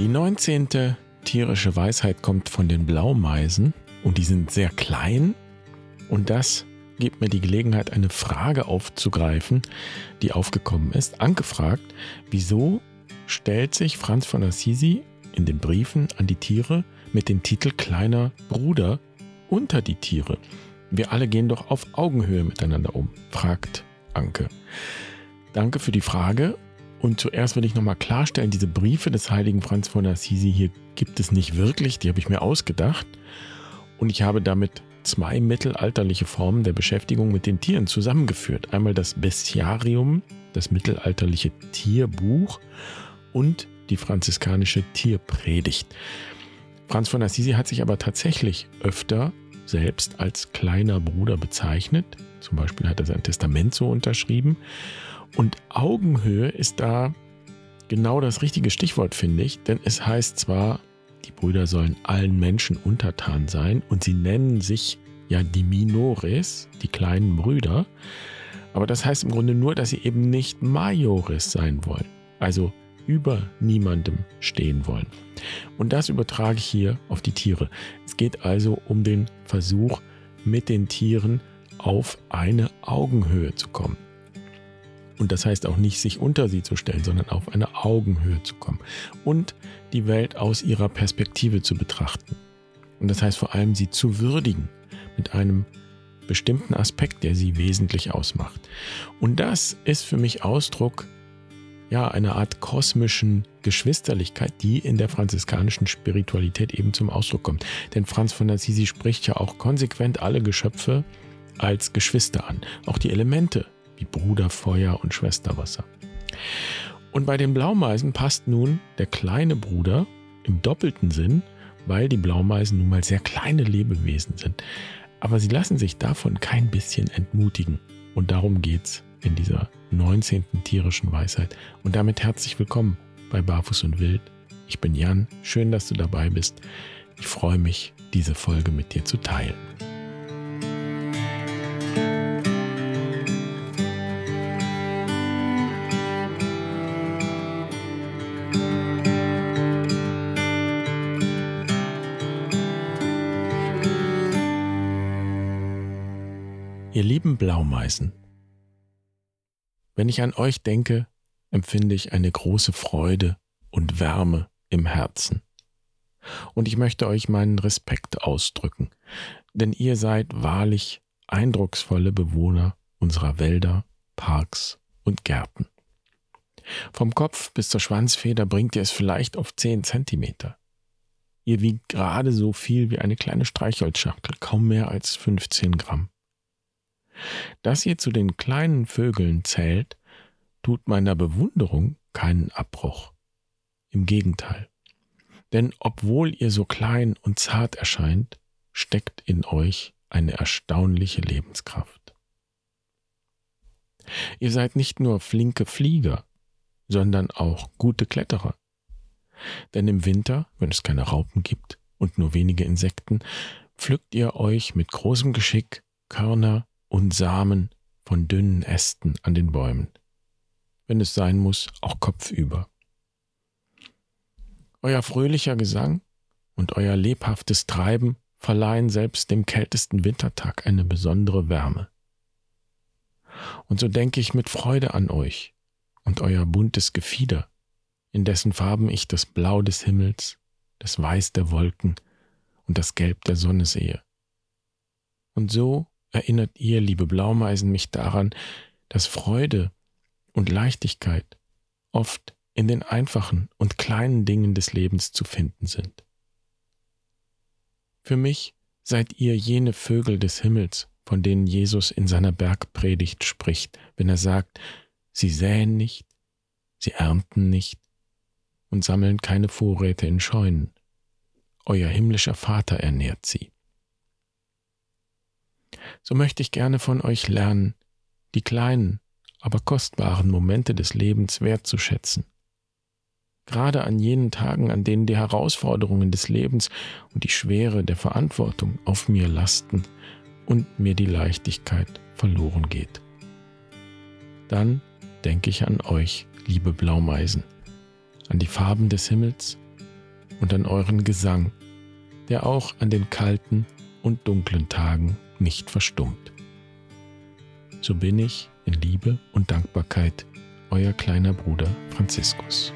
Die 19. tierische Weisheit kommt von den Blaumeisen und die sind sehr klein und das gibt mir die Gelegenheit, eine Frage aufzugreifen, die aufgekommen ist. Angefragt, wieso stellt sich Franz von Assisi in den Briefen an die Tiere mit dem Titel Kleiner Bruder unter die Tiere? Wir alle gehen doch auf Augenhöhe miteinander um, fragt Anke. Danke für die Frage. Und zuerst will ich nochmal klarstellen, diese Briefe des heiligen Franz von Assisi hier gibt es nicht wirklich, die habe ich mir ausgedacht. Und ich habe damit zwei mittelalterliche Formen der Beschäftigung mit den Tieren zusammengeführt. Einmal das Bestiarium, das mittelalterliche Tierbuch und die franziskanische Tierpredigt. Franz von Assisi hat sich aber tatsächlich öfter selbst als kleiner Bruder bezeichnet. Zum Beispiel hat er sein Testament so unterschrieben. Und Augenhöhe ist da genau das richtige Stichwort, finde ich, denn es heißt zwar, die Brüder sollen allen Menschen untertan sein und sie nennen sich ja die Minores, die kleinen Brüder, aber das heißt im Grunde nur, dass sie eben nicht Majores sein wollen, also über niemandem stehen wollen. Und das übertrage ich hier auf die Tiere. Es geht also um den Versuch, mit den Tieren auf eine Augenhöhe zu kommen. Und das heißt auch nicht, sich unter sie zu stellen, sondern auf eine Augenhöhe zu kommen. Und die Welt aus ihrer Perspektive zu betrachten. Und das heißt vor allem, sie zu würdigen mit einem bestimmten Aspekt, der sie wesentlich ausmacht. Und das ist für mich Ausdruck ja, einer Art kosmischen Geschwisterlichkeit, die in der franziskanischen Spiritualität eben zum Ausdruck kommt. Denn Franz von Assisi spricht ja auch konsequent alle Geschöpfe als Geschwister an. Auch die Elemente wie Bruder Feuer und Schwester Wasser. Und bei den Blaumeisen passt nun der kleine Bruder im doppelten Sinn, weil die Blaumeisen nun mal sehr kleine Lebewesen sind. Aber sie lassen sich davon kein bisschen entmutigen. Und darum geht's in dieser 19. tierischen Weisheit. Und damit herzlich willkommen bei Barfuß und Wild. Ich bin Jan, schön, dass du dabei bist. Ich freue mich, diese Folge mit dir zu teilen. Lieben Blaumeisen, wenn ich an euch denke, empfinde ich eine große Freude und Wärme im Herzen. Und ich möchte euch meinen Respekt ausdrücken, denn ihr seid wahrlich eindrucksvolle Bewohner unserer Wälder, Parks und Gärten. Vom Kopf bis zur Schwanzfeder bringt ihr es vielleicht auf zehn Zentimeter. Ihr wiegt gerade so viel wie eine kleine Streichholzschachtel, kaum mehr als 15 Gramm. Dass ihr zu den kleinen Vögeln zählt, tut meiner Bewunderung keinen Abbruch. Im Gegenteil. Denn obwohl ihr so klein und zart erscheint, steckt in euch eine erstaunliche Lebenskraft. Ihr seid nicht nur flinke Flieger, sondern auch gute Kletterer. Denn im Winter, wenn es keine Raupen gibt und nur wenige Insekten, pflückt ihr euch mit großem Geschick Körner und Samen von dünnen Ästen an den Bäumen. Wenn es sein muss, auch kopfüber. Euer fröhlicher Gesang und euer lebhaftes Treiben verleihen selbst dem kältesten Wintertag eine besondere Wärme. Und so denke ich mit Freude an euch und euer buntes Gefieder, in dessen Farben ich das Blau des Himmels, das Weiß der Wolken und das Gelb der Sonne sehe. Und so erinnert ihr, liebe Blaumeisen, mich daran, dass Freude und Leichtigkeit oft in den einfachen und kleinen Dingen des Lebens zu finden sind. Für mich seid ihr jene Vögel des Himmels, von denen Jesus in seiner Bergpredigt spricht, wenn er sagt, sie säen nicht, sie ernten nicht und sammeln keine Vorräte in Scheunen. Euer himmlischer Vater ernährt sie so möchte ich gerne von euch lernen, die kleinen, aber kostbaren Momente des Lebens wertzuschätzen. Gerade an jenen Tagen, an denen die Herausforderungen des Lebens und die Schwere der Verantwortung auf mir lasten und mir die Leichtigkeit verloren geht. Dann denke ich an euch, liebe Blaumeisen, an die Farben des Himmels und an euren Gesang, der auch an den kalten und dunklen Tagen nicht verstummt. So bin ich in Liebe und Dankbarkeit euer kleiner Bruder Franziskus.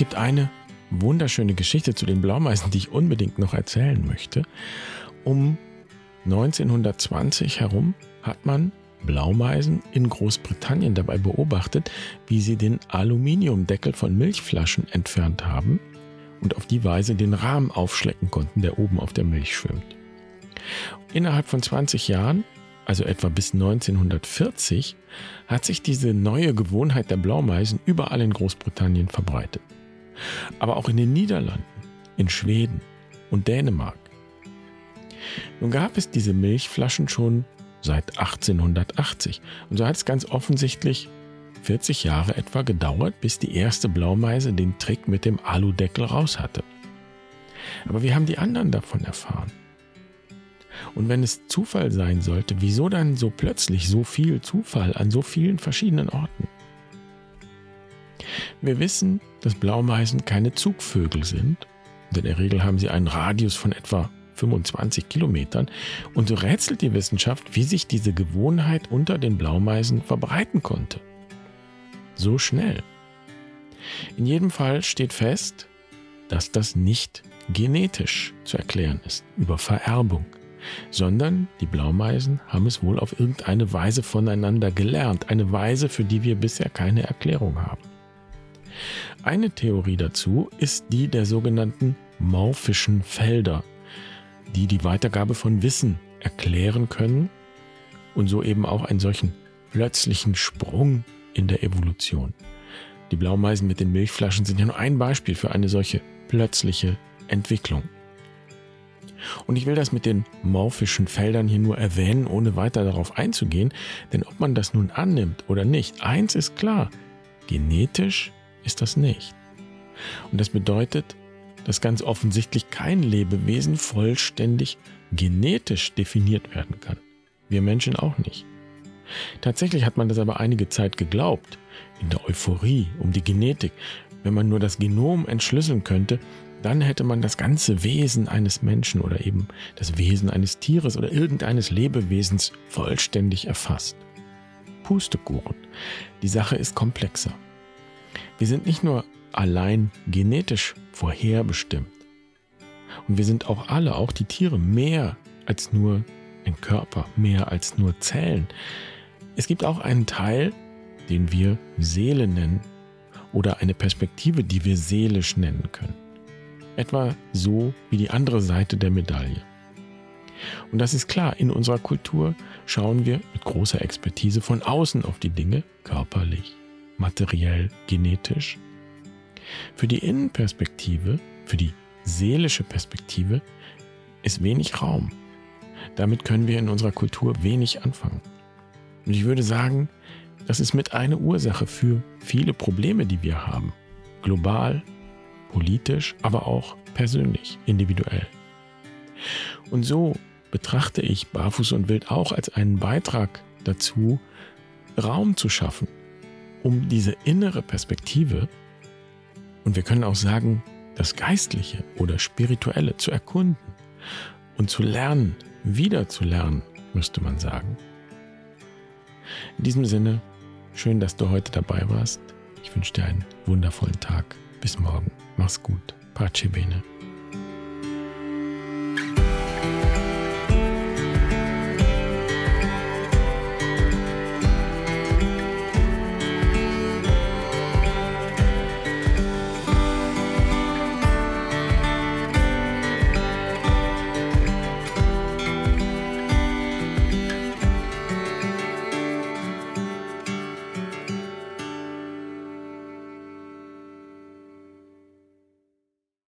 Gibt eine wunderschöne Geschichte zu den Blaumeisen, die ich unbedingt noch erzählen möchte. Um 1920 herum hat man Blaumeisen in Großbritannien dabei beobachtet, wie sie den Aluminiumdeckel von Milchflaschen entfernt haben und auf die Weise den Rahmen aufschlecken konnten, der oben auf der Milch schwimmt. Innerhalb von 20 Jahren, also etwa bis 1940, hat sich diese neue Gewohnheit der Blaumeisen überall in Großbritannien verbreitet aber auch in den Niederlanden, in Schweden und Dänemark. Nun gab es diese Milchflaschen schon seit 1880 und so hat es ganz offensichtlich 40 Jahre etwa gedauert, bis die erste Blaumeise den Trick mit dem Aludeckel raus hatte. Aber wie haben die anderen davon erfahren? Und wenn es Zufall sein sollte, wieso dann so plötzlich so viel Zufall an so vielen verschiedenen Orten? Wir wissen, dass Blaumeisen keine Zugvögel sind. In der Regel haben sie einen Radius von etwa 25 Kilometern. Und so rätselt die Wissenschaft, wie sich diese Gewohnheit unter den Blaumeisen verbreiten konnte. So schnell. In jedem Fall steht fest, dass das nicht genetisch zu erklären ist, über Vererbung, sondern die Blaumeisen haben es wohl auf irgendeine Weise voneinander gelernt, eine Weise, für die wir bisher keine Erklärung haben. Eine Theorie dazu ist die der sogenannten morphischen Felder, die die Weitergabe von Wissen erklären können und so eben auch einen solchen plötzlichen Sprung in der Evolution. Die Blaumeisen mit den Milchflaschen sind ja nur ein Beispiel für eine solche plötzliche Entwicklung. Und ich will das mit den morphischen Feldern hier nur erwähnen, ohne weiter darauf einzugehen, denn ob man das nun annimmt oder nicht, eins ist klar, genetisch ist das nicht. Und das bedeutet, dass ganz offensichtlich kein Lebewesen vollständig genetisch definiert werden kann. Wir Menschen auch nicht. Tatsächlich hat man das aber einige Zeit geglaubt, in der Euphorie um die Genetik. Wenn man nur das Genom entschlüsseln könnte, dann hätte man das ganze Wesen eines Menschen oder eben das Wesen eines Tieres oder irgendeines Lebewesens vollständig erfasst. Pustekuchen. Die Sache ist komplexer. Wir sind nicht nur allein genetisch vorherbestimmt. Und wir sind auch alle, auch die Tiere, mehr als nur ein Körper, mehr als nur Zellen. Es gibt auch einen Teil, den wir Seele nennen oder eine Perspektive, die wir seelisch nennen können. Etwa so wie die andere Seite der Medaille. Und das ist klar, in unserer Kultur schauen wir mit großer Expertise von außen auf die Dinge, körperlich, materiell, genetisch. Für die Innenperspektive, für die seelische Perspektive ist wenig Raum. Damit können wir in unserer Kultur wenig anfangen. Und ich würde sagen, das ist mit eine Ursache für viele Probleme, die wir haben. Global, politisch, aber auch persönlich, individuell. Und so betrachte ich Barfuß und Wild auch als einen Beitrag dazu, Raum zu schaffen um diese innere Perspektive und wir können auch sagen, das Geistliche oder Spirituelle zu erkunden und zu lernen, wieder zu lernen, müsste man sagen. In diesem Sinne, schön, dass du heute dabei warst. Ich wünsche dir einen wundervollen Tag. Bis morgen. Mach's gut. Pace bene.